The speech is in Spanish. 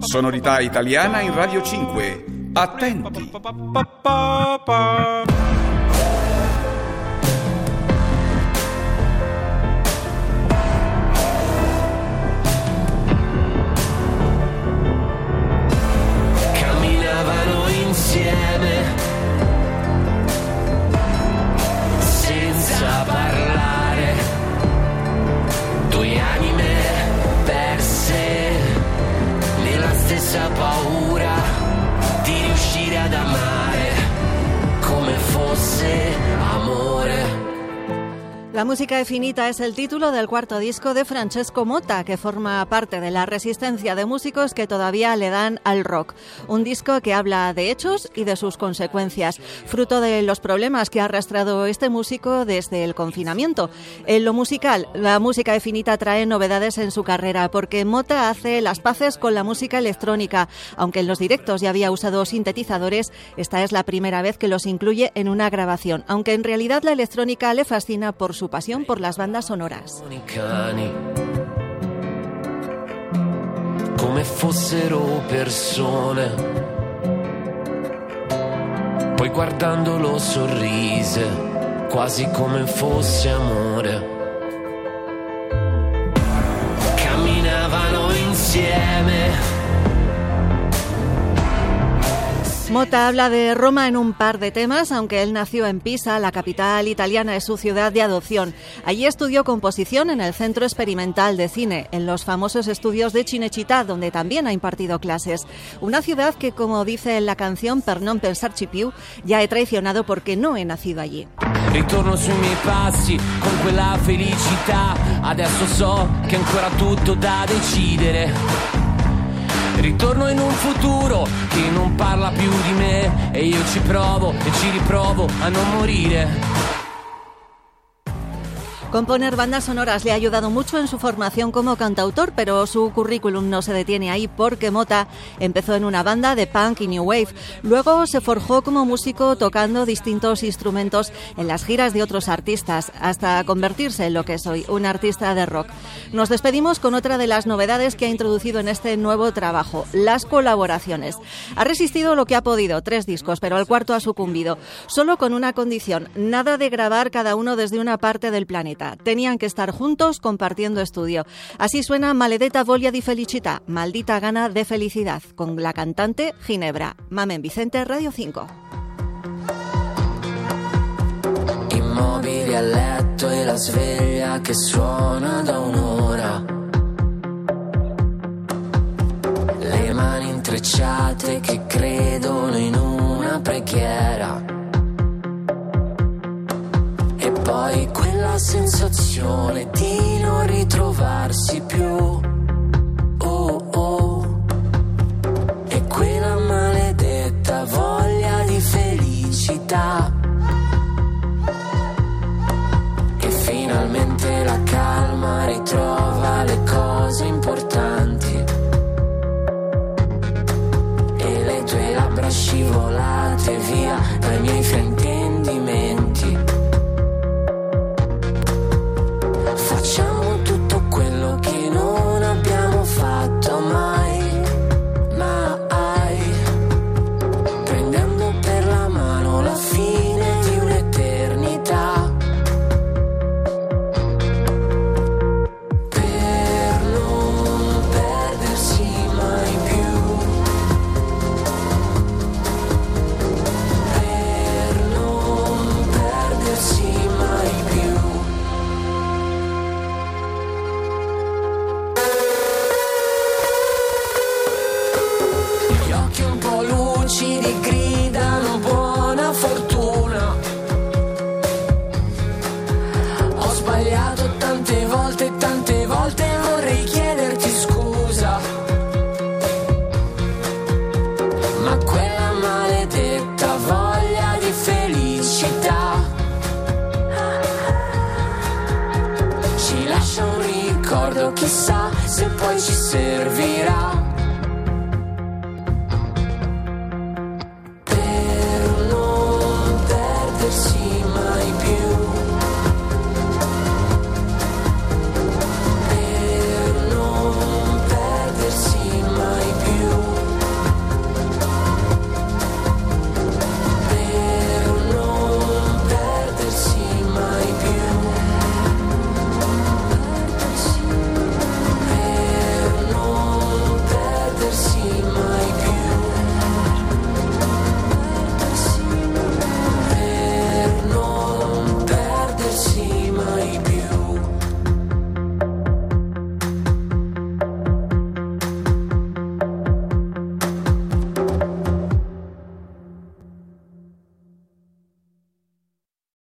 Sonorità italiana in Radio 5. Attenti. La música infinita es el título del cuarto disco de Francesco Motta, que forma parte de la resistencia de músicos que todavía le dan al rock. Un disco que habla de hechos y de sus consecuencias, fruto de los problemas que ha arrastrado este músico desde el confinamiento. En lo musical, la música infinita trae novedades en su carrera, porque Motta hace las paces con la música electrónica. Aunque en los directos ya había usado sintetizadores, esta es la primera vez que los incluye en una grabación, aunque en realidad la electrónica le fascina por su pasión por las bandas sonoras. come fossero persone poi guardandolo sorrise quasi come fosse amore Mota habla de Roma en un par de temas, aunque él nació en Pisa, la capital italiana es su ciudad de adopción. Allí estudió composición en el Centro Experimental de Cine, en los famosos estudios de Cinecittà, donde también ha impartido clases. Una ciudad que, como dice en la canción Per non pensarci più, ya he traicionado porque no he nacido allí. Ritorno sui miei passi con quella felicità. Adesso so che ancora tutto da decidere. Ritorno in un futuro che non parla più di me e io ci provo e ci riprovo a non morire. Componer bandas sonoras le ha ayudado mucho en su formación como cantautor, pero su currículum no se detiene ahí porque Mota empezó en una banda de punk y new wave. Luego se forjó como músico tocando distintos instrumentos en las giras de otros artistas, hasta convertirse en lo que es hoy, un artista de rock. Nos despedimos con otra de las novedades que ha introducido en este nuevo trabajo, las colaboraciones. Ha resistido lo que ha podido, tres discos, pero al cuarto ha sucumbido, solo con una condición, nada de grabar cada uno desde una parte del planeta. Tenían que estar juntos compartiendo estudio. Así suena Maledetta voglia di felicità, maldita gana de felicidad, con la cantante Ginebra. Mamen Vicente, Radio 5. Immobili a letto e la sveglia che suona da un'ora. Le mani intrecciate che credono in una preghiera. E poi quella sensazione di non ritrovarsi più. Sbagliato tante volte, tante volte vorrei chiederti scusa. Ma quella maledetta voglia di felicità ci lascia un ricordo, chissà se poi ci servirà.